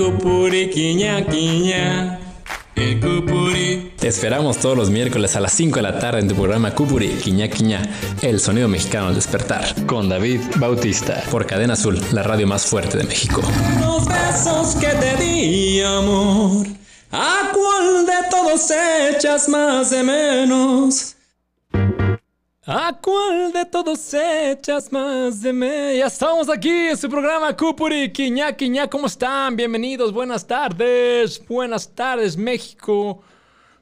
Cupuri, quiña, quiña. El Cupuri. Te esperamos todos los miércoles a las 5 de la tarde en tu programa Cupuri, quiña, quiña. El sonido mexicano al despertar. Con David Bautista. Por Cadena Azul, la radio más fuerte de México. Los besos que te di, amor. ¿A cuál de todos echas más de menos? ¿A cuál de todos echas más de mí? Ya estamos aquí en su programa Cupuri, Quiña, Quiña, ¿cómo están? Bienvenidos, buenas tardes, buenas tardes México,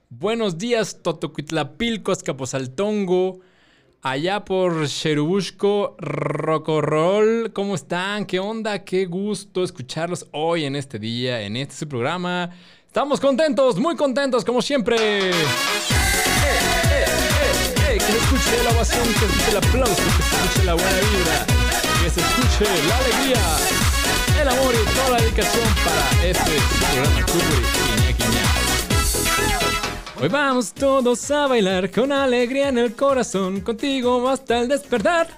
buenos días Totoquitlapilco, Escaposaltongo, allá por Cherubusco, Rocorrol, ¿cómo están? ¿Qué onda? Qué gusto escucharlos hoy en este día, en este su programa. Estamos contentos, muy contentos, como siempre. Escuche la ovación, que se escuche el aplauso, que se escuche la buena vibra, que se escuche la alegría, el amor y toda la dedicación para este programa. Hoy vamos todos a bailar con alegría en el corazón, contigo hasta el despertar.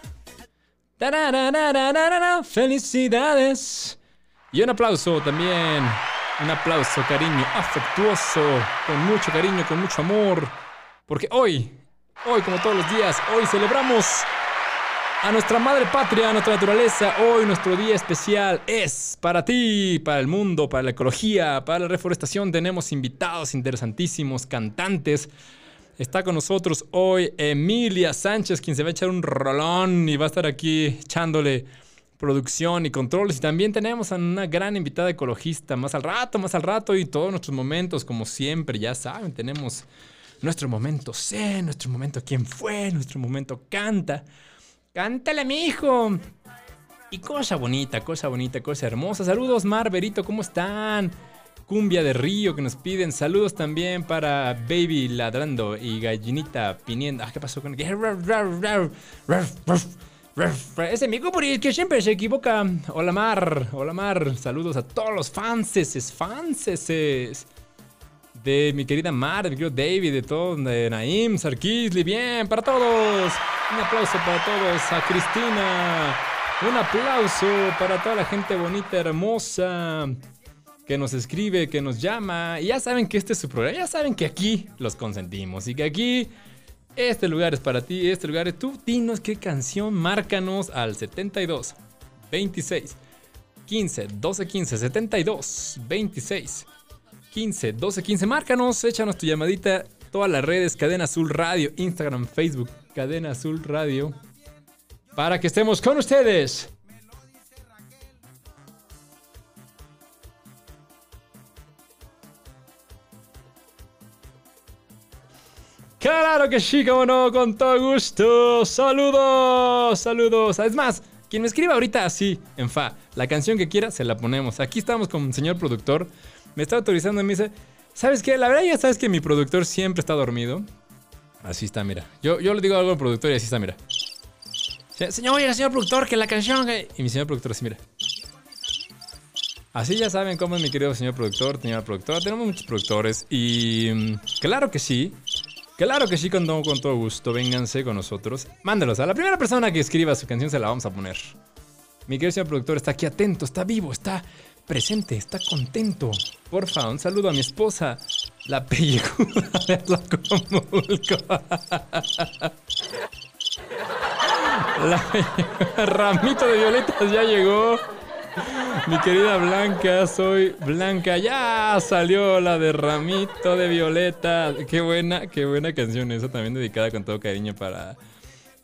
Felicidades. Y un aplauso también. Un aplauso, cariño, afectuoso, con mucho cariño, con mucho amor. Porque hoy, hoy como todos los días, hoy celebramos a nuestra madre patria, a nuestra naturaleza. Hoy nuestro día especial es para ti, para el mundo, para la ecología, para la reforestación. Tenemos invitados interesantísimos, cantantes. Está con nosotros hoy Emilia Sánchez, quien se va a echar un rolón y va a estar aquí echándole producción y controles. Y también tenemos a una gran invitada ecologista más al rato, más al rato y todos nuestros momentos, como siempre, ya saben, tenemos nuestro momento sé, nuestro momento quién fue, nuestro momento canta. Cántale, mi hijo. Y cosa bonita, cosa bonita, cosa hermosa. Saludos, Mar, Berito, ¿cómo están? Cumbia de Río que nos piden. Saludos también para Baby Ladrando y Gallinita Piniendo. Ah, ¿qué pasó con ese mi Cupuri que siempre se equivoca. Hola Mar, hola Mar. Saludos a todos los fanses, fanses de mi querida Mar, de mi querido David, de todos, de Naim, Sarkisli, bien, para todos. Un aplauso para todos. A Cristina. Un aplauso para toda la gente bonita, hermosa, que nos escribe, que nos llama. Y ya saben que este es su programa. Ya saben que aquí los consentimos y que aquí este lugar es para ti, este lugar es tú. Dinos qué canción, márcanos al 72 26 15 12 15 72 26 15 12 15. Márcanos, échanos tu llamadita. Todas las redes, Cadena Azul Radio, Instagram, Facebook, Cadena Azul Radio. Para que estemos con ustedes. Claro que sí, como no, con todo gusto. Saludos, saludos. Es más, quien me escriba ahorita así, en fa, la canción que quiera, se la ponemos. Aquí estamos con el señor productor. Me está autorizando y me dice, ¿sabes qué? La verdad ya sabes que mi productor siempre está dormido. Así está, mira. Yo, yo le digo algo al productor y así está, mira. Señor, oye, señor productor, que la canción... Y mi señor productor así, mira. Así ya saben cómo es mi querido señor productor, señora productora. Tenemos muchos productores y... mm, Claro que sí. Claro que sí, con todo, con todo gusto. Vénganse con nosotros. Mándelos. A la primera persona que escriba su canción se la vamos a poner. Mi querido señor productor está aquí atento, está vivo, está presente, está contento. Porfa, un saludo a mi esposa, la pellejuda de Atlacomulco. La ramito de violetas ya llegó. Mi querida Blanca, soy Blanca. Ya salió la de Ramito de Violeta. Qué buena, qué buena canción esa, también dedicada con todo cariño para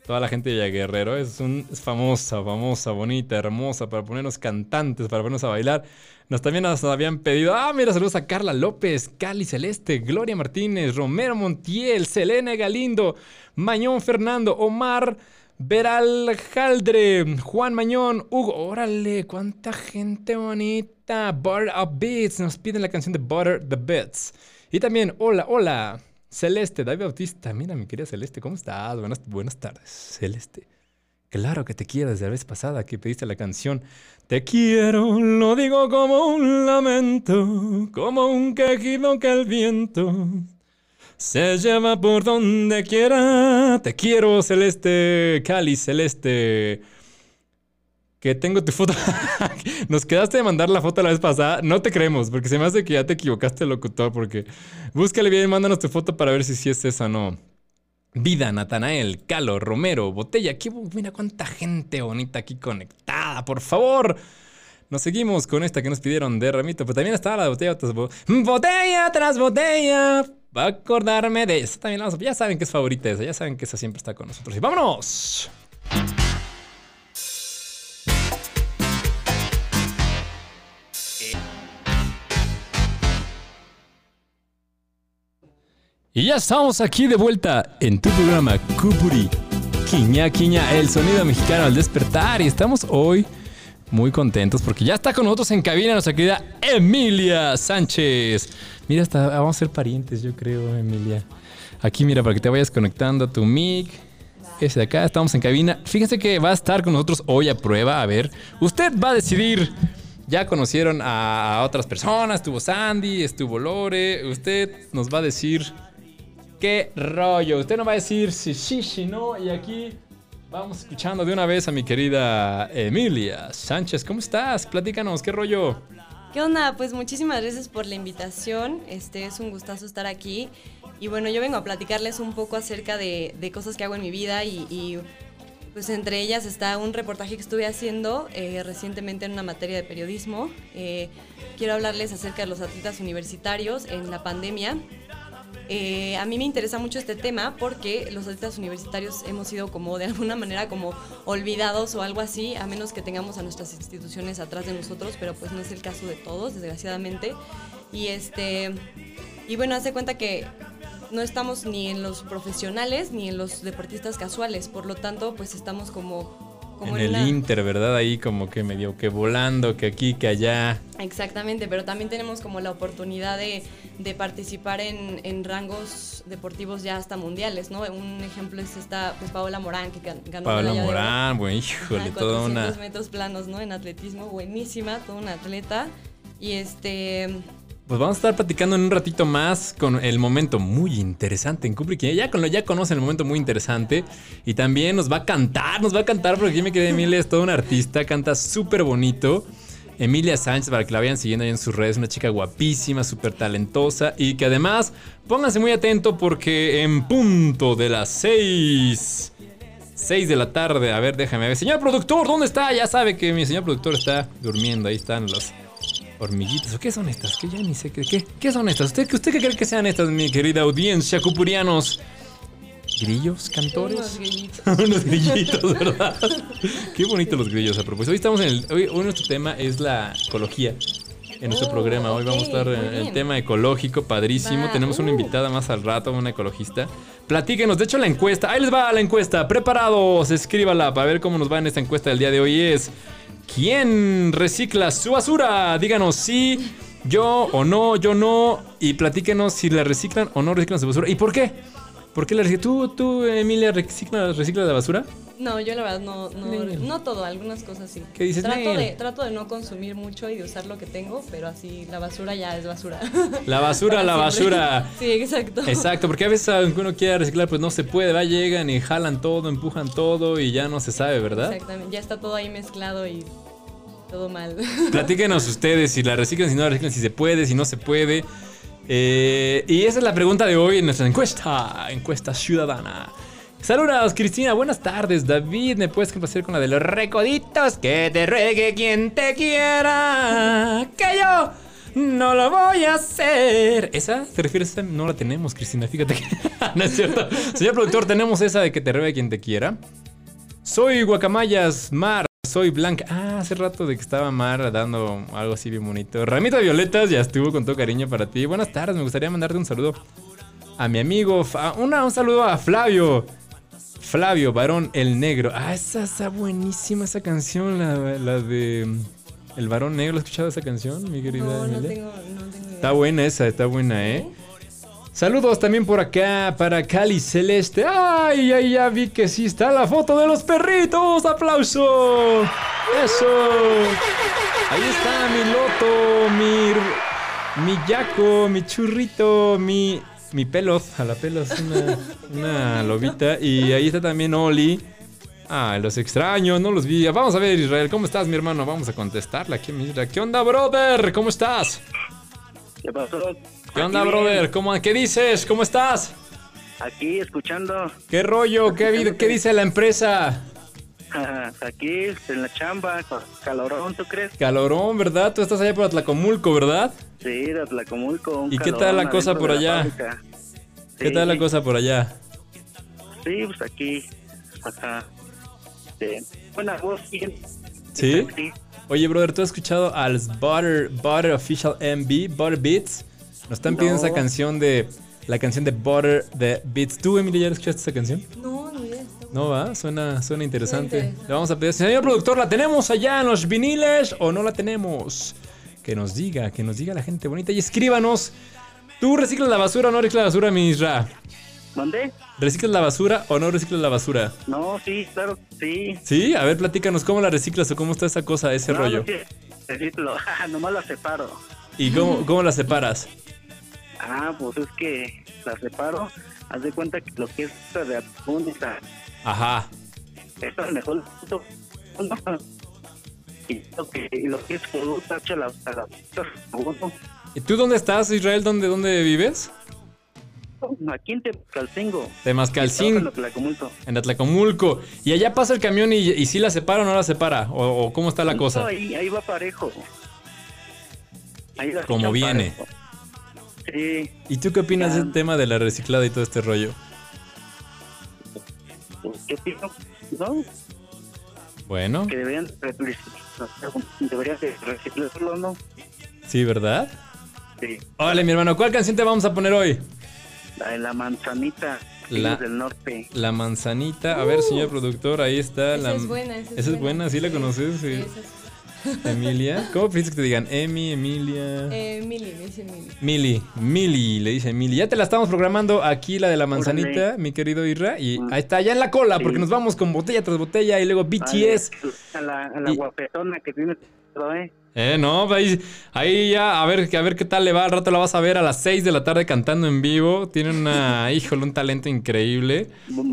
toda la gente de Villa Guerrero. Es, un, es famosa, famosa, bonita, hermosa, para ponernos cantantes, para ponernos a bailar. Nos también nos habían pedido, ah, mira, saludos a Carla López, Cali Celeste, Gloria Martínez, Romero Montiel, Selene Galindo, Mañón Fernando, Omar Veral Jaldre, Juan Mañón, Hugo, órale, cuánta gente bonita. Butter of Beats, nos piden la canción de Butter the Bits. Y también, hola, hola, Celeste, David Bautista. Mira, mi querida Celeste, ¿cómo estás? Buenas, buenas tardes, Celeste. Claro que te quiero desde la vez pasada que pediste la canción. Te quiero, lo digo como un lamento, como un quejido que el viento se lleva por donde quiera. Te quiero, Celeste, Cali Celeste. Que tengo tu foto. Nos quedaste de mandar la foto la vez pasada. No te creemos, porque se me hace que ya te equivocaste, locutor. Porque búscale bien, mándanos tu foto para ver si sí es esa o no. Vida, Natanael, Calo, Romero, Botella. Mira cuánta gente bonita aquí conectada, por favor. Nos seguimos con esta que nos pidieron de Ramito, pero también estaba la botella botella. tras botella. Va a acordarme de esa. También vamos, ya saben que es favorita esa, ya saben que esa siempre está con nosotros. Y vámonos. Y ya estamos aquí de vuelta en tu programa Cupuri. Quiña, quiña, el sonido mexicano al despertar. Y estamos hoy muy contentos porque ya está con nosotros en cabina nuestra querida Emilia Sánchez. Mira, hasta vamos a ser parientes, yo creo, Emilia. Aquí, mira, para que te vayas conectando a tu mic. Ese de acá, estamos en cabina. Fíjense que va a estar con nosotros hoy a prueba. A ver, usted va a decidir. Ya conocieron a otras personas. Estuvo Sandy, estuvo Lore. Usted nos va a decir qué rollo. Usted nos va a decir si sí, si no. Y aquí vamos escuchando de una vez a mi querida Emilia Sánchez. ¿Cómo estás? Platícanos, qué rollo. ¿Qué onda? Pues muchísimas gracias por la invitación. Este es un gustazo estar aquí. Y bueno, yo vengo a platicarles un poco acerca de, cosas que hago en mi vida y, y, pues entre ellas está un reportaje que estuve haciendo eh, recientemente en una materia de periodismo. Eh, quiero hablarles acerca de los atletas universitarios en la pandemia. Eh, a mí me interesa mucho este tema porque los atletas universitarios hemos sido como de alguna manera como olvidados o algo así, a menos que tengamos a nuestras instituciones atrás de nosotros, pero pues no es el caso de todos, desgraciadamente. Y este y bueno, hace cuenta que no estamos ni en los profesionales ni en los deportistas casuales, por lo tanto, pues estamos como como en el. Inter, ¿verdad? Ahí como que medio que volando, que aquí, que allá. Exactamente, pero también tenemos como la oportunidad de, de participar en, en, rangos deportivos ya hasta mundiales, ¿no? Un ejemplo es esta, pues Paola Morán, que ganó Paola Morán, bueno, híjole, toda una... metros planos, ¿no? En atletismo, buenísima, toda una atleta. Y este... Pues vamos a estar platicando en un ratito más con el momento muy interesante en Kubrick. Ya, con ya conocen el momento muy interesante. Y también nos va a cantar, nos va a cantar porque aquí me quedé Emilia, es toda una artista, canta súper bonito. Emilia Sánchez, para que la vayan siguiendo ahí en sus redes, una chica guapísima, súper talentosa y que además, pónganse muy atento porque en punto de las 6, 6 de la tarde, a ver, déjame ver. Señor productor, ¿dónde está? Ya sabe que mi señor productor está durmiendo, ahí están los hormiguitas. ¿O qué son estas? Que ya ni sé qué. ¿Qué, qué son estas? ¿Usted, ¿Usted qué cree que sean estas, mi querida audiencia, cupurianos? ¿Grillos? ¿Cantores? Unos grillitos. Unos grillitos, ¿verdad? qué bonitos los grillos a propósito. Hoy estamos en el. Hoy, hoy nuestro tema es la ecología. En nuestro Oh, programa. Hoy vamos a estar en el tema ecológico, padrísimo. Va, Tenemos una uh. invitada más al rato, una ecologista. Platíquenos, de hecho, la encuesta. Ahí les va la encuesta. Preparados, escríbala para ver cómo nos va en esta encuesta del día de hoy. Es. ¿Quién recicla su basura? Díganos sí, yo o no, yo no. Y platíquenos si la reciclan o no reciclan su basura. ¿Y por qué? ¿Por qué la reciclan? ¿Tú, tú Emilia, reciclas, reciclas la basura? No, yo la verdad no, no, todo, algunas cosas sí. ¿Qué dices, Trato de, trato de no consumir mucho y de usar lo que tengo, pero así la basura ya es basura. La basura, la siempre. basura. Sí, exacto. Exacto, porque a veces aunque uno quiera reciclar, pues no se puede. Va, llegan y jalan todo, empujan todo y ya no se sabe, ¿verdad? Exactamente, ya está todo ahí mezclado y todo mal. Platíquenos ustedes si la reciclan, si no la reciclan, si se puede, si no se puede. Eh, y esa es la pregunta de hoy en nuestra encuesta, encuesta ciudadana. Saludos, Cristina, buenas tardes. David, ¿me puedes complacer con la de los recoditos? Que te ruegue quien te quiera. Que yo no lo voy a hacer. ¿Esa? ¿Te refieres a esa? No la tenemos, Cristina, fíjate que... no es cierto. Señor productor, tenemos esa de que te ruegue quien te quiera. Soy Guacamayas Mar, soy Blanca. Ah, hace rato de que estaba Mar dando algo así bien bonito. Ramita Violetas ya estuvo con todo cariño para ti. Buenas tardes, me gustaría mandarte un saludo a mi amigo. Una- un saludo a Flavio. Flavio, varón el negro. Ah, esa está buenísima esa canción, la, la de mm, El varón negro. ¿Has escuchado esa canción, mi querida No, no tengo, no tengo. Está buena esa, está buena, ¿eh? Saludos también por acá para Cali Celeste. ¡Ay, ay, ya vi que sí está la foto de los perritos! ¡Aplauso! ¡Eso! Ahí está mi loto, mi, mi yaco, mi churrito, mi, mi pelos. A la pelos, una, una lobita. Y ahí está también Oli. Ah, los extraño, no los vi. Vamos a ver, Israel, ¿cómo estás, mi hermano? Vamos a contestarle aquí, mira. ¿Qué onda, brother? ¿Cómo estás? ¿Qué pasó? ¿Qué onda, Aquí brother? ¿Cómo, ¿Qué dices? ¿Cómo estás? Aquí escuchando. ¿Qué rollo? ¿Qué, qué dice la empresa? Aquí en la chamba, calorón, ¿tú crees? Calorón, ¿verdad? Tú estás allá por Atlacomulco, ¿verdad? Sí, de Atlacomulco. un ¿Y qué tal la cosa por de la allá? ¿Qué Sí, tal la cosa por allá? Sí, pues aquí. Ajá. Sí. Buena voz, bien. ¿Sí? Sí. Oye, brother, ¿tú has escuchado al Butter, Butter Official MB, Butter Beats? Nos están pidiendo No. esa canción de. La canción de Butter de Beats. ¿Tú, Emily, ya escuchaste esa canción? No, está No va, suena, suena interesante. interesante. Le vamos a pedir, señor productor, ¿la tenemos allá en los viniles o no la tenemos? Que nos diga, que nos diga la gente bonita y escríbanos. ¿Tú reciclas la basura o no reciclas la basura, Misra? ¿Dónde? ¿Reciclas la basura o no reciclas la basura? No, sí, claro, sí. Sí, a ver, platícanos cómo la reciclas o cómo está esa cosa, ese No, rollo. no, sí, decirlo. Nomás la separo. ¿Y cómo, cómo la separas? Ah, pues es que la separo. Haz de cuenta que lo que es esta de Ajá. esta es mejor. Y lo que, lo que es ¿Y tú dónde estás, Israel? ¿Dónde, dónde vives? Aquí en Lo que la comulto. en Atlacomulco. ¿Y allá pasa el camión y, y si la separa o no la separa? ¿O, o cómo está la No, cosa? ahí, ahí va parejo. Ahí la Como viene. parejo. Sí, ¿Y tú qué opinas Ya. del tema de la reciclada y todo este rollo? Pues, ¿qué opino? No, Bueno, que deberían deberían de reciclarlo, ¿no? sí, ¿verdad? Sí. Órale, mi hermano, ¿cuál canción te vamos a poner hoy? La de la manzanita, La- del norte. La manzanita. A ver, señor productor, ahí está. Esa la... es buena, esa es Esa es buena. buena, ¿sí la conoces? Sí. esa es- Emilia. ¿Cómo prefieres que te digan? Emi, Emilia. Eh, Mili, me dice Mili. Mili, Mili, le dice Mili. Ya te la estamos programando aquí, la de la manzanita, Órale. mi querido Irra. Y ahí está, ya en la cola, Sí. porque nos vamos con botella tras botella y luego BTS. Vale, A la, a la Y- guapetona que tiene, ¿eh? Eh, no, ahí, ahí ya, a ver, a ver qué tal le va. Al rato la vas a ver a las 6 de la tarde cantando en vivo. Tiene una, híjole, un talento increíble.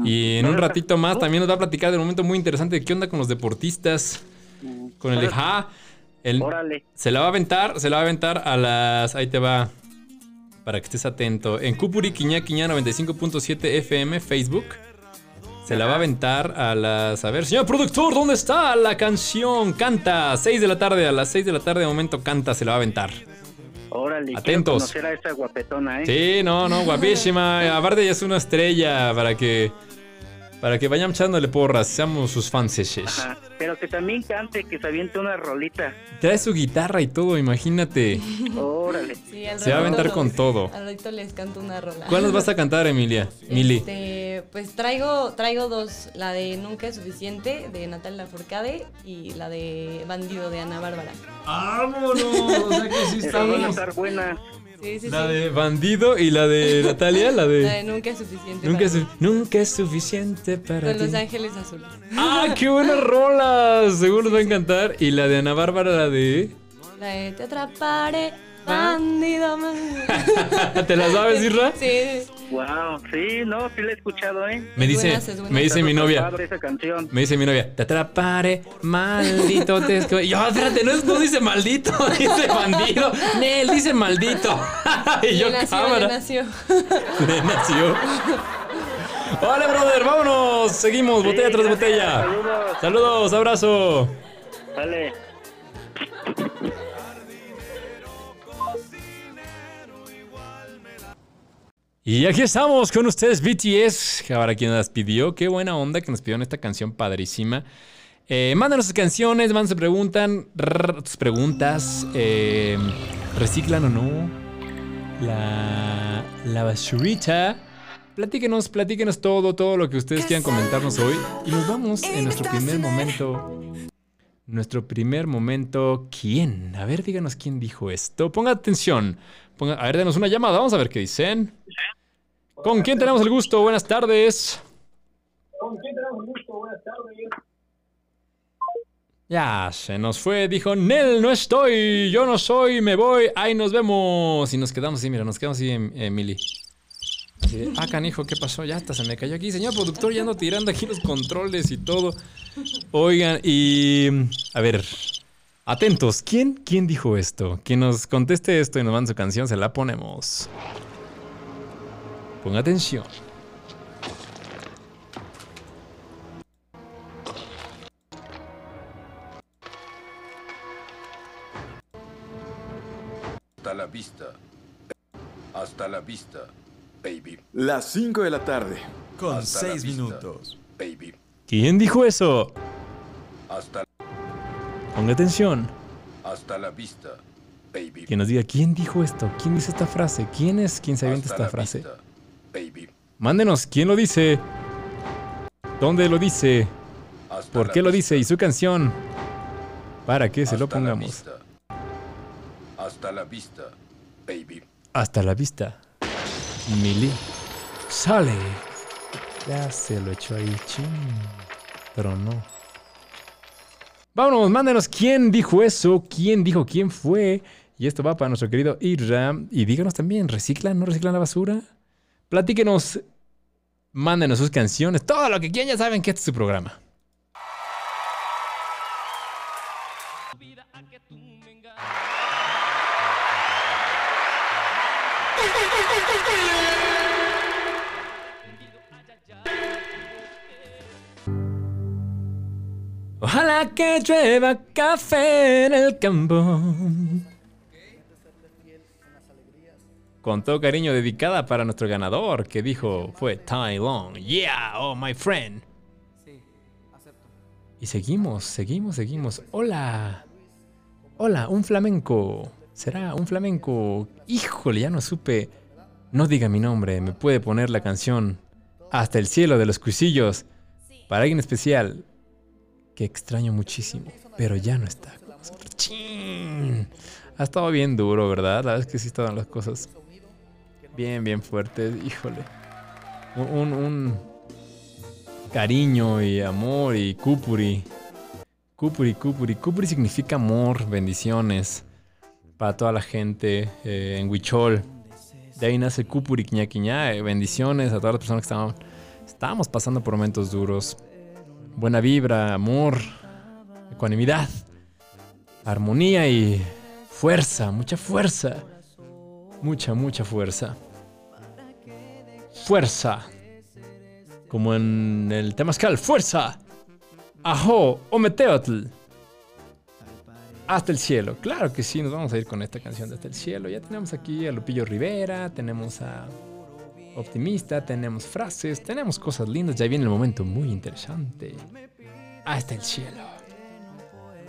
Y en un ratito más también nos va a platicar del momento muy interesante de qué onda con los deportistas. Con el ja. El, Órale. se la va a aventar, se la va a aventar a las. Ahí te va. Para que estés atento. En Cupuri Quiñá Quiñá 95.7 FM, Facebook. Se la va a aventar a las. A ver, señor productor, ¿dónde está la canción? Canta. 6 de la tarde, a las 6 de la tarde de momento canta, se la va a aventar. Órale. Atentos. conocer a esa guapetona, ¿eh? Sí, no, no, guapísima. Aparte, ya es una estrella para que. Para que vayan echándole porras, seamos sus fans. Ajá. Pero que también cante, que se aviente una rolita. Trae su guitarra y todo, imagínate. Órale. Sí, al Se va a aventar con todo. Al ratito les canto una rola. ¿Cuál nos vas a cantar, Emilia? Mili. Este, pues traigo, traigo dos, la de Nunca es suficiente de Natalia Lafourcade y la de Bandido de Ana Bárbara. ¡Vámonos! O sea que sí van a estar buena. Sí, sí, La sí. de Bandido y la de Natalia, la La de de. Nunca es suficiente. Nunca es, para su- nunca es suficiente para Con ti. Los Ángeles Azules. ¡Ah, qué buenas rolas! Seguro nos va a encantar. Y la de Ana Bárbara, la de. La de Te atraparé, bandido. ¿Te la sabes, Irra? Sí, Wow. Sí, no, sí la he escuchado, ¿eh? Me dice, buenas, me dice mi novia. padre esa canción. Me dice mi novia, te atraparé, maldito te esco-". Y Yo, espérate, no, es- no dice maldito, dice bandido. Nel, dice maldito. y yo, le nació, le cámara. nació. Nació. Hola, brother, vámonos. Seguimos, botella tras gracias, botella. Saludos. Saludos, abrazo. Dale. Y aquí estamos con ustedes, BTS, para quien las pidió. Qué buena onda que nos pidieron esta canción padrísima. Eh, mándanos sus canciones, mándanos sus rrr, tus preguntas. eh, ¿Reciclan o no? La, la basurita. Platíquenos, platíquenos todo, todo lo que ustedes quieran comentarnos hoy. Y nos vamos en nuestro primer momento. Nuestro primer momento. ¿Quién? A ver, díganos quién dijo esto. Ponga atención. Ponga, a ver, denos una llamada. Vamos a ver qué dicen. ¿Con quién tenemos el gusto? Buenas tardes. Ya se nos fue, dijo Nel, no estoy, yo no soy, me voy, ahí nos vemos. Y nos quedamos así, mira, nos quedamos así, em- Emily. Así de, ah, canijo, ¿qué pasó? Ya hasta se me cayó aquí. Señor productor, ya ando tirando aquí los controles y todo. Oigan, y. A ver. Atentos, ¿quién, ¿quién dijo esto? Quien nos conteste esto y nos mande su canción, se la ponemos. Ponga atención. Hasta la vista. Hasta la vista, baby. Las 5 de la tarde. Con Hasta la 6 vista, minutos. Baby. ¿Quién dijo eso? Hasta, Ponga atención. hasta la vista, baby. Que nos diga quién dijo esto, quién dice esta frase, quién es quien se avienta esta frase. vista, baby. Mándenos, ¿quién lo dice? ¿Dónde lo dice? Hasta ¿Por qué lo vista, dice? ¿Y su canción? Para que se lo pongamos. vista. Hasta la vista, baby. Hasta la vista. Mili. Sale. Ya se lo echó ahí, ching. Pero no. Vámonos, mándenos quién dijo eso, quién dijo quién fue. Y esto va para nuestro querido Irra. Y díganos también, ¿reciclan, no reciclan la basura? Platíquenos, mándenos sus canciones, todo lo que quieran, ya saben que este es su programa. Ojalá que llueva café en el campo. Con todo cariño dedicada para nuestro ganador que dijo fue Tai Long. Yeah, oh my friend. Y seguimos, seguimos, seguimos. Hola. Hola, un flamenco. ¿Será un flamenco? Híjole, ya no supe. No diga mi nombre, me puede poner la canción Hasta el cielo de los cuisillos. Para alguien especial que extraño muchísimo, pero ya no está. ¡Chin! Ha estado bien duro, ¿verdad? La verdad es que sí estaban las cosas bien, bien fuertes. Híjole. Un, un, cariño y amor y cupuri. Cupuri, cupuri. Cupuri significa amor, bendiciones para toda la gente eh, en Huichol. De ahí nace Cupuri, Quiña. eh, bendiciones a todas las personas que estaban, estábamos pasando por momentos duros. Buena vibra, amor, ecuanimidad, armonía y fuerza, mucha fuerza. Mucha, mucha fuerza. Fuerza. Como en el Temazcal, fuerza. Ajo, Ometeotl. Hasta el cielo. Claro que sí, nos vamos a ir con esta canción de Hasta el cielo. Ya tenemos aquí a Lupillo Rivera, tenemos a Optimista, tenemos frases, tenemos cosas lindas. Ya viene el momento muy interesante. Hasta el cielo.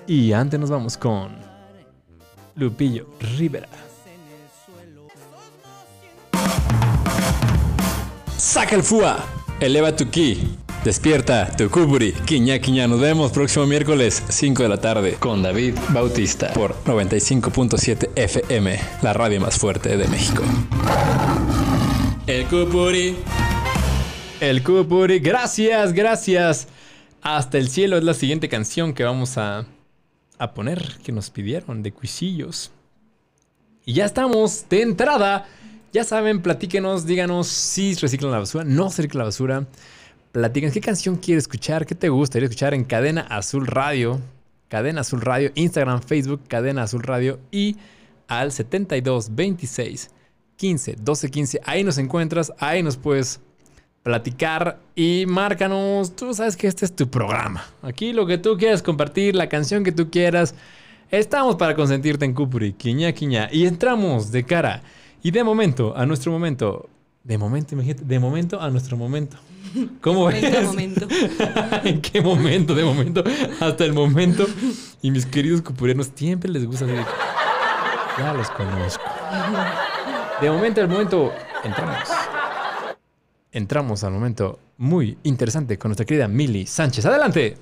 Y antes nos vamos con Lupillo Rivera. Saca el FUA, eleva tu ki, despierta tu kuburi, quiña quiña. Nos vemos próximo miércoles 5 de la tarde con David Bautista por 95.7 FM, la radio más fuerte de México. El Cupuri. El Cupuri. Gracias, gracias. Hasta el cielo es la siguiente canción que vamos a, a poner, que nos pidieron de Cuisillos. Y ya estamos de entrada. Ya saben, platíquenos, díganos si reciclan la basura, no se recicla la basura. Platíquenos qué canción quieres escuchar, qué te gustaría escuchar en Cadena Azul Radio. Cadena Azul Radio, Instagram, Facebook, Cadena Azul Radio y al 72 26 15 12 15. Ahí nos encuentras, ahí nos puedes platicar y márcanos. Tú sabes que este es tu programa. Aquí lo que tú quieras compartir, la canción que tú quieras. Estamos para consentirte en Cupuri, quiña quiña. Y entramos de cara. Y de momento, a nuestro momento. De momento, imagínate, de momento a nuestro momento. ¿Cómo ves? Venga, momento. ¿En qué momento? De momento hasta el momento. Y mis queridos cupurianos siempre les gusta hacer. Ya los conozco. De momento al momento, entramos. Entramos al momento muy interesante con nuestra querida Mili Sánchez. Adelante.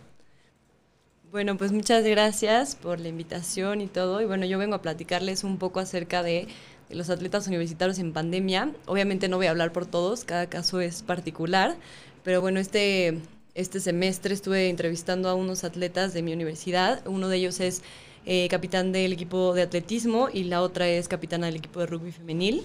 Bueno, pues muchas gracias por la invitación y todo. Y bueno, yo vengo a platicarles un poco acerca de, los atletas universitarios en pandemia. Obviamente no voy a hablar por todos, cada caso es particular. Pero bueno, este, este semestre estuve entrevistando a unos atletas de mi universidad. Uno de ellos es eh, capitán del equipo de atletismo y la otra es capitana del equipo de rugby femenil.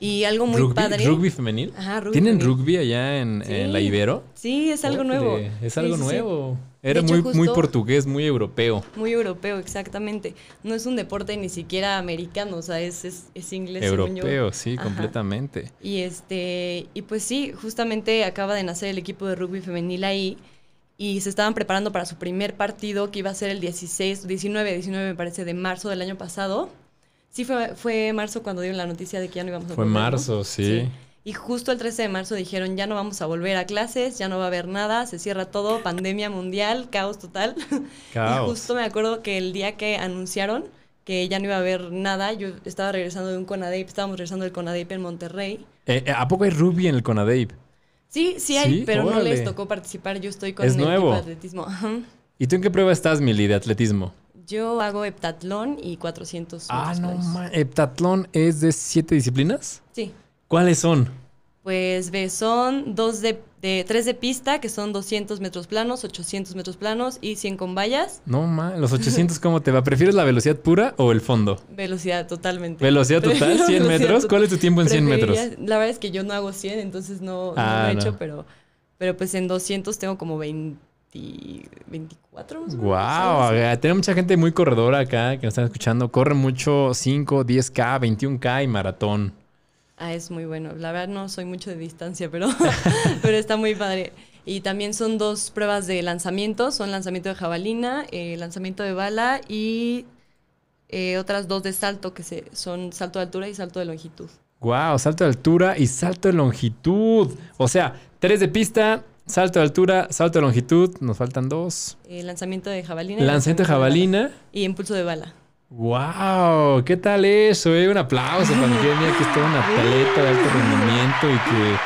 Y algo muy ¿Rugby? padre. ¿Rugby femenil? Ajá, rugby ¿Tienen femenil. rugby allá en, Sí. en la Ibero? Sí, es algo nuevo. Es algo sí, sí. nuevo. Era hecho, muy, muy justo- portugués, muy europeo. Muy europeo, exactamente. No es un deporte ni siquiera americano, o sea, es, es, es inglés. yo. Europeo, sí, Ajá. completamente. Y este, y pues sí, justamente acaba de nacer el equipo de rugby femenil ahí y se estaban preparando para su primer partido que iba a ser el 16, 19, 19 me parece, de marzo del año pasado. Sí, fue, fue marzo cuando dieron la noticia de que ya no íbamos a Fue volver, ¿no? marzo, sí. Y justo el 13 de marzo dijeron, ya no vamos a volver a clases, ya no va a haber nada, se cierra todo, pandemia mundial, caos total. Caos. Y justo me acuerdo que el día que anunciaron que ya no iba a haber nada, yo estaba regresando de un CONADEIP, estábamos regresando del CONADEIP en Monterrey. Eh, eh, ¿A poco hay rugby en el Conadeip? Sí, sí hay, Sí, pero no les tocó participar, yo estoy con Es el equipo nuevo. de atletismo. Ajá. ¿Y tú en qué prueba estás, Mili, de atletismo? Yo hago heptatlón y 400 Ah, no, ¿Heptatlón es de siete disciplinas? Sí, ¿Cuáles son? Pues ve, son dos de, de, tres de pista, que son 200 metros planos, 800 metros planos y 100 con vallas. No, ma, los 800, ¿cómo te va? ¿Prefieres la velocidad pura o el fondo? Velocidad totalmente. ¿Velocidad total? Prefiero 100 velocidad metros. total. ¿Cuál es tu tiempo en 100 metros? La verdad es que yo no hago 100, entonces no, no Ah, lo he no. hecho, pero, pero pues en 200 tengo como 20, 24. más o menos, Wow, tenemos mucha gente muy corredora acá que nos están escuchando. Corre mucho 5, 10K, 21K y maratón. Ah, es muy bueno. La verdad no soy mucho de distancia, pero, pero está muy padre. Y también son dos pruebas de lanzamiento. Son lanzamiento de jabalina, eh, lanzamiento de bala y eh, otras dos de salto, que se, son salto de altura y salto de longitud. Wow, salto de altura y salto de longitud. O sea, tres de pista, salto de altura, salto de longitud. Nos faltan dos. Eh, lanzamiento de jabalina. Lanzamiento de jabalina. Y impulso de bala. Wow, ¿qué tal eso? Eh? Un aplauso para mi querida mía, que es toda una atleta de alto rendimiento y que,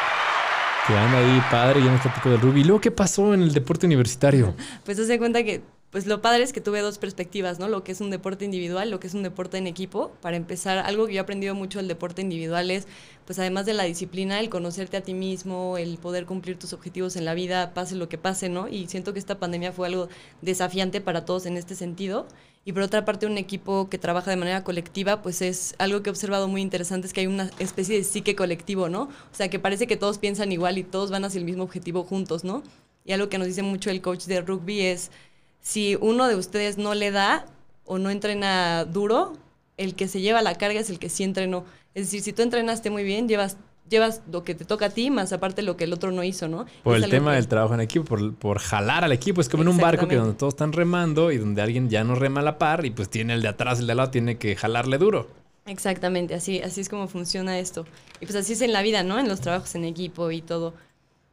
que anda ahí padre. Ya nos platicó del rugby. ¿Y luego qué pasó en el deporte universitario? Pues se cuenta que, pues lo padre es que tuve dos perspectivas, ¿no? Lo que es un deporte individual, lo que es un deporte en equipo. Para empezar, algo que yo he aprendido mucho del deporte individual es, pues además de la disciplina, el conocerte a ti mismo, el poder cumplir tus objetivos en la vida, pase lo que pase, ¿no? Y siento que esta pandemia fue algo desafiante para todos en este sentido. Y por otra parte, un equipo que trabaja de manera colectiva, pues es algo que he observado muy interesante, es que hay una especie de psique colectivo, ¿no? O sea, que parece que todos piensan igual y todos van hacia el mismo objetivo juntos, ¿no? Y algo que nos dice mucho el coach de rugby es, si uno de ustedes no le da o no entrena duro, el que se lleva la carga es el que sí entrenó. Es decir, si tú entrenaste muy bien, llevas, llevas lo que te toca a ti, más aparte lo que el otro no hizo, ¿no? Por Es el tema que- del trabajo en equipo, por, por jalar al equipo. Es como en un barco que donde todos están remando y donde alguien ya no rema a la par y pues tiene el de atrás, el de al lado, tiene que jalarle duro. Exactamente, así, así es como funciona esto. Y pues así es en la vida, ¿no? En los trabajos en equipo y todo.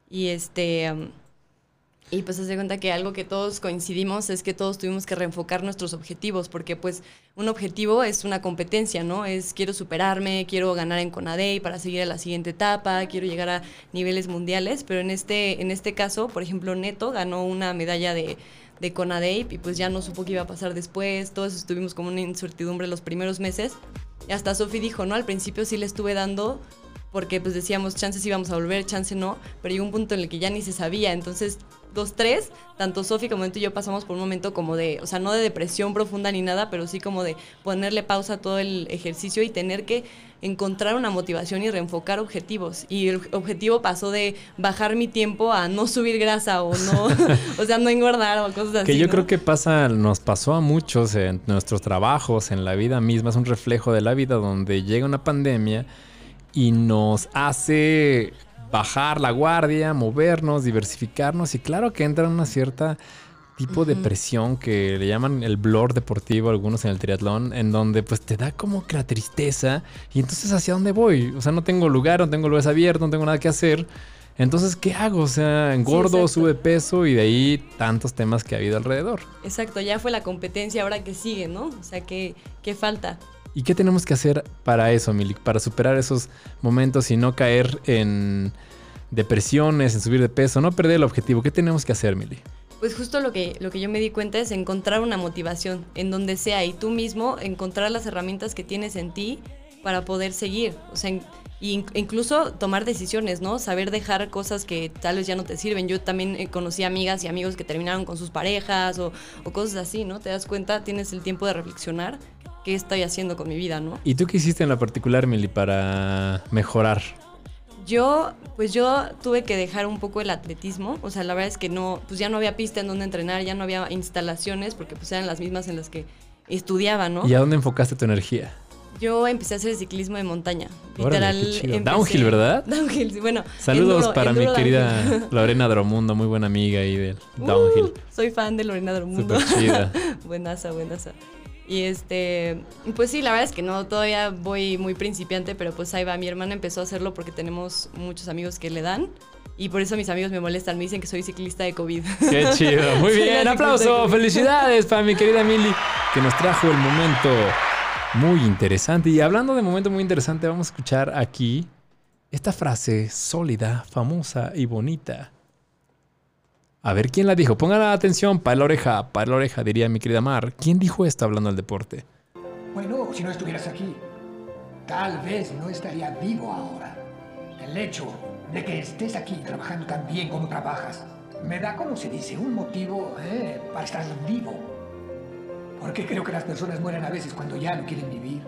Y este. Y pues se cuenta que algo que todos coincidimos es que todos tuvimos que reenfocar nuestros objetivos, porque pues un objetivo es una competencia, ¿no? Es quiero superarme, quiero ganar en Conadey para seguir a la siguiente etapa, quiero llegar a niveles mundiales, pero en este, en este caso, por ejemplo, Neto ganó una medalla de, de y pues ya no supo qué iba a pasar después, todos estuvimos como una incertidumbre los primeros meses. Y hasta Sofi dijo, ¿no? Al principio sí le estuve dando porque pues decíamos, chances íbamos a volver, chance no, pero llegó un punto en el que ya ni se sabía, entonces los tres, tanto Sofi como tú y yo pasamos por un momento como de, o sea, no de depresión profunda ni nada, pero sí como de ponerle pausa a todo el ejercicio y tener que encontrar una motivación y reenfocar objetivos. Y el objetivo pasó de bajar mi tiempo a no subir grasa o no, o sea, no engordar o cosas así. Que yo ¿no? creo que pasa, nos pasó a muchos en nuestros trabajos, en la vida misma, es un reflejo de la vida donde llega una pandemia y nos hace bajar la guardia, movernos, diversificarnos y claro que entra una cierta tipo de presión que le llaman el blur deportivo algunos en el triatlón, en donde pues te da como que la tristeza y entonces hacia dónde voy, o sea, no tengo lugar, no tengo lugares abiertos, no tengo nada que hacer. Entonces, ¿qué hago? O sea, engordo, sube peso y de ahí tantos temas que ha habido alrededor. Exacto, ya fue la competencia, ahora que sigue, ¿no? O sea, ¿qué, qué falta? ¿Y qué tenemos que hacer para eso, Milik? Para superar esos momentos y no caer en depresiones, en subir de peso, no perder el objetivo. ¿Qué tenemos que hacer, Mili? Pues justo lo que, lo que yo me di cuenta es encontrar una motivación en donde sea y tú mismo encontrar las herramientas que tienes en ti para poder seguir. O sea, incluso tomar decisiones, ¿no? Saber dejar cosas que tal vez ya no te sirven. Yo también eh, conocí amigas y amigos que terminaron con sus parejas o, o cosas así, ¿no? Te das cuenta, tienes el tiempo de reflexionar qué estoy haciendo con mi vida, ¿no? ¿Y tú qué hiciste en la particular, Mili, para mejorar? Yo, pues yo tuve que dejar un poco el atletismo, o sea, la verdad es que no, pues ya no había pista en donde entrenar, ya no había instalaciones, porque pues eran las mismas en las que estudiaba, ¿no? ¿Y a dónde enfocaste tu energía? Yo empecé a hacer ciclismo de montaña. Órale, qué chido. Downhill, ¿verdad? Downhill, sí, bueno. Saludos enduro- para mi querida downhill. Lorena Dromundo, muy buena amiga ahí del Downhill. Uh, soy fan de Lorena del Mundo. Súper chida. buenaza, buenaza. Y este, pues sí, la verdad es que no, todavía voy muy principiante, pero pues ahí va, mi hermana empezó a hacerlo porque tenemos muchos amigos que le dan. Y por eso mis amigos me molestan, me dicen que soy ciclista de COVID. Qué chido. Muy bien, la aplauso. Felicidades para mi querida Mili, que nos trajo el momento muy interesante. Y hablando de momento muy interesante, vamos a escuchar aquí esta frase sólida, famosa y bonita. A ver quién la dijo. Pongan atención, para la oreja, para la oreja, diría mi querida Mar. ¿Quién dijo esto hablando del deporte? Bueno, si no estuvieras aquí, tal vez no estaría vivo ahora. El hecho de que estés aquí trabajando tan bien como trabajas me da, como se dice, un motivo eh, para estar vivo. Porque creo que las personas mueren a veces cuando ya no quieren vivir.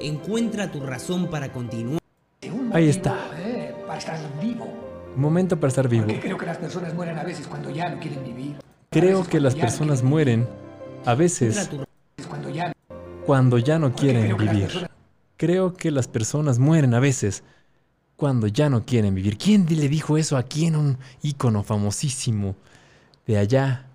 Encuentra tu razón para continuar. Un Ahí está. eh, para estar vivo. Momento para estar vivo. Creo que las personas mueren a veces cuando ya no quieren vivir. Creo que las personas mueren a veces Cuando ya no quieren vivir. Creo que las personas mueren a veces cuando ya no quieren vivir. ¿Quién le dijo eso a quién? Un ícono famosísimo de allá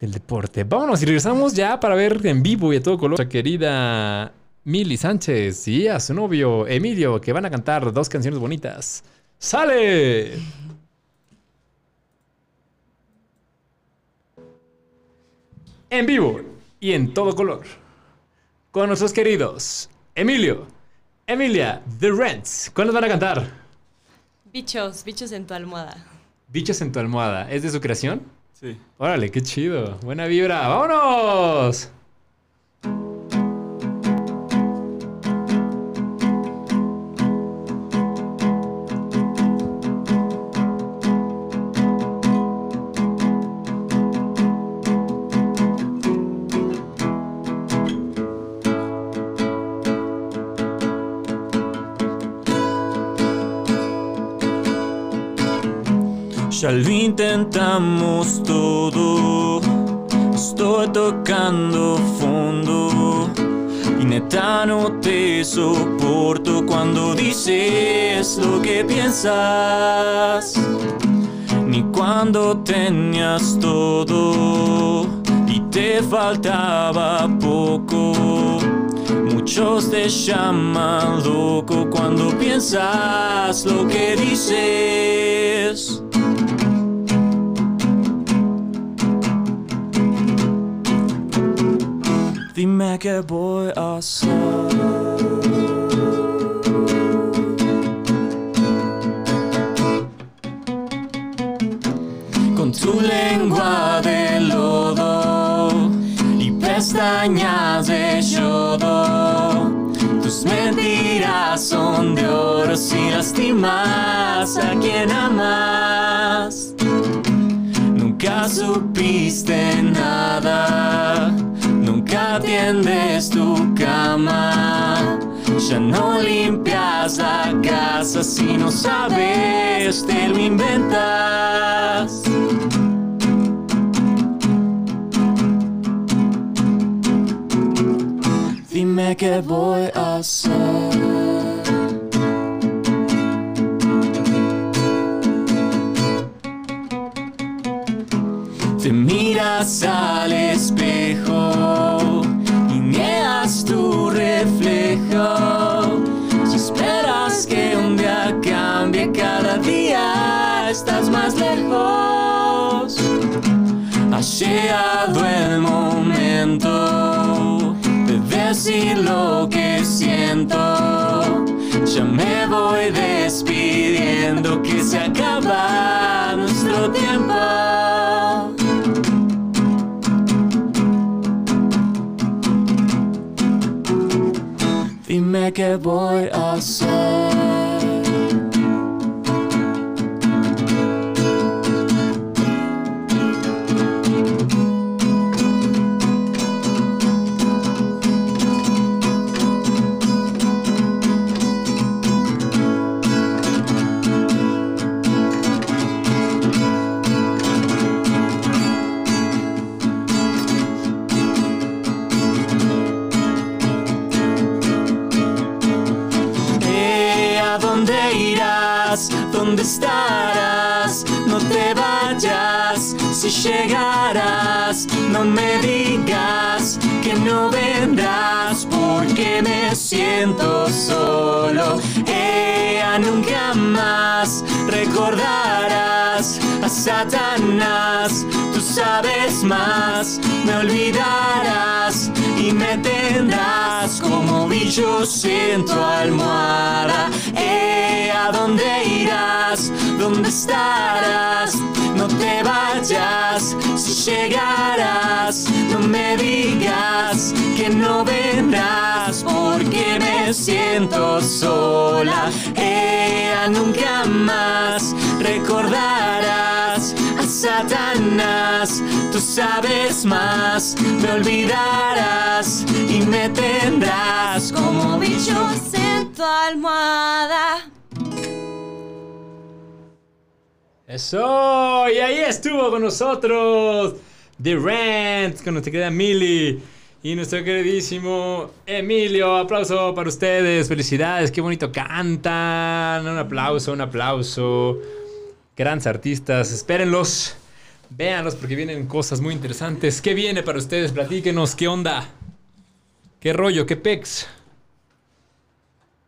del deporte. Vámonos y regresamos ya para ver en vivo y a todo color a nuestra querida Mili Sánchez y a su novio Emilio que van a cantar dos canciones bonitas. ¡Sale! En vivo y en todo color con nuestros queridos Emilio, Emilia, The Rents. ¿Cuándo van a cantar? bichos, bichos en tu almohada. Bichos en tu almohada. ¿Es de su creación? Sí. Órale, qué chido. Buena vibra. ¡Vámonos! Ya lo intentamos todo. Estoy tocando fondo. Y neta no te soporto cuando dices lo que piensas. Ni cuando tenías todo y te faltaba poco. Muchos te llaman loco cuando piensas lo que dices. Qué voy a hacer. Con tu lengua de lodo y pestañas de yodo. Tus mentiras son de oro si lastimas a quien amas. Nunca supiste nada, atiendes tu cama. Ya no limpias la casa si no sabes, te lo inventas. Dime qué voy a hacer. Te miras al espejo lo que siento. Ya me voy despidiendo que se acaba nuestro tiempo. Dime qué voy a hacer. No me digas que no vendrás porque me siento solo. Ella nunca más recordarás a Satanás. Tú sabes más, me olvidarás y me tendrás como bicho en tu almohada. Eh, ¿A dónde irás? ¿Dónde estarás? No te vayas, si llegarás, no me digas que no vendrás porque me siento sola. Ella nunca más recordarás a Satanás. Tú sabes más, me olvidarás y me tendrás como bichos en tu almohada. Eso, y ahí estuvo con nosotros The Rant, con nuestra querida Mili y nuestro queridísimo Emilio. Aplauso para ustedes, felicidades, qué bonito cantan. Un aplauso, un aplauso. Grandes artistas, espérenlos, véanlos porque vienen cosas muy interesantes. ¿Qué viene para ustedes? Platíquenos, ¿qué onda? ¿Qué rollo? ¿Qué pex?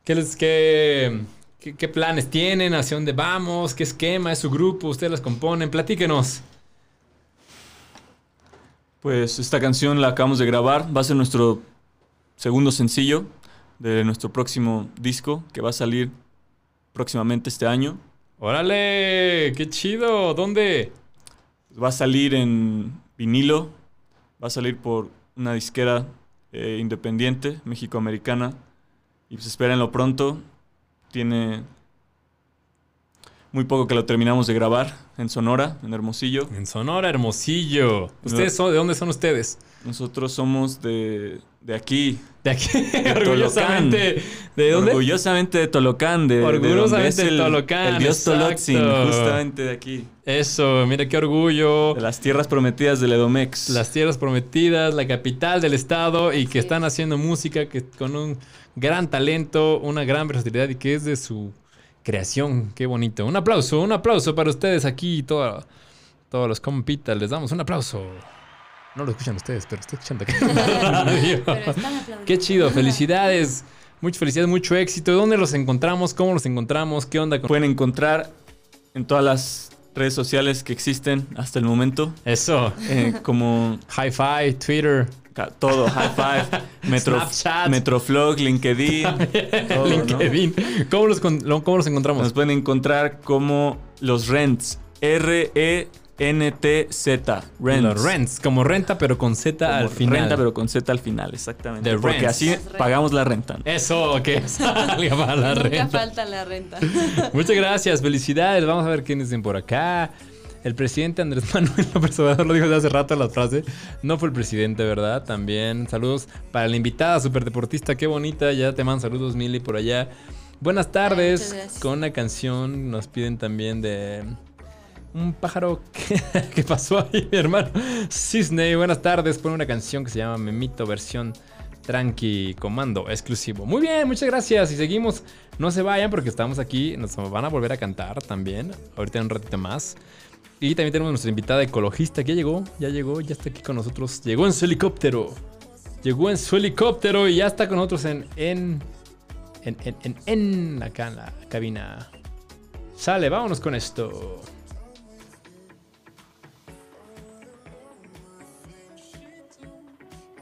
¿Qué les, qué, qué, qué planes tienen? ¿Hacia dónde vamos? ¿Qué esquema es su grupo? ¿Ustedes las componen? Platíquenos. Pues esta canción la acabamos de grabar, va a ser nuestro segundo sencillo de nuestro próximo disco que va a salir próximamente este año. ¡Órale! ¡Qué chido! ¿Dónde? Va a salir en vinilo, va a salir por una disquera eh, independiente, mexicoamericana, y pues espérenlo pronto. Tiene muy poco que lo terminamos de grabar en Sonora, en Hermosillo. En Sonora, Hermosillo. ¿Ustedes son, de dónde son ustedes? Nosotros somos de, de aquí, De aquí, orgullosamente. ¿De dónde? Orgullosamente de Tolocán, de, de Orgullosamente de el, Tolocán, El dios exacto. Tolotzin, justamente de aquí. Eso, mira qué orgullo. De las tierras prometidas del Edomex. Las tierras prometidas, la capital del estado y que están haciendo música que con un gran talento, una gran versatilidad y que es de su creación. Qué bonito. Un aplauso, un aplauso para ustedes aquí, todo- todos los compitas. Les damos un aplauso. No lo escuchan ustedes, pero estoy escuchando aplaudiendo. Qué chido, felicidades. Muchas felicidades, mucho éxito. ¿Dónde los encontramos? ¿Cómo los encontramos? ¿Qué onda con Pueden encontrar en todas las redes sociales que existen hasta el momento, eso? eh, como Hi-Fi, Twitter, todo, High Five, Metro, Snapchat. Metroflog, LinkedIn, todo, ¿no? LinkedIn. ¿Cómo, los, ¿Cómo los encontramos? Nos pueden encontrar como los Rents, E R-E-N-T-Z, Rents. Los rents, como renta, pero con Z Como al final. Renta, pero con Z al final, exactamente. The Porque rents. así pagamos la renta. ¿no? Eso, que salga para la Nunca renta. falta la renta. Muchas gracias, felicidades. Vamos a ver quiénes dicen por acá. El presidente Andrés Manuel López Obrador lo dijo hace rato la frase. No fue el presidente, ¿verdad? También saludos para la invitada superdeportista. Qué bonita. Ya te mandan saludos, Mili, por allá. Buenas tardes. Con una canción nos piden también de un pájaro que, que pasó ahí, mi hermano. Cisne, buenas tardes. Pone una canción que se llama Memito versión Tranqui Comando exclusivo. Muy bien, muchas gracias. Y seguimos. No se vayan porque estamos aquí. Nos van a volver a cantar también. Ahorita en un ratito más. Y también tenemos nuestra invitada ecologista que ya llegó. Ya llegó, ya está aquí con nosotros. Llegó en su helicóptero. Llegó en su helicóptero y ya está con nosotros en. en. en. en. en, en acá en la cabina. Sale, vámonos con esto.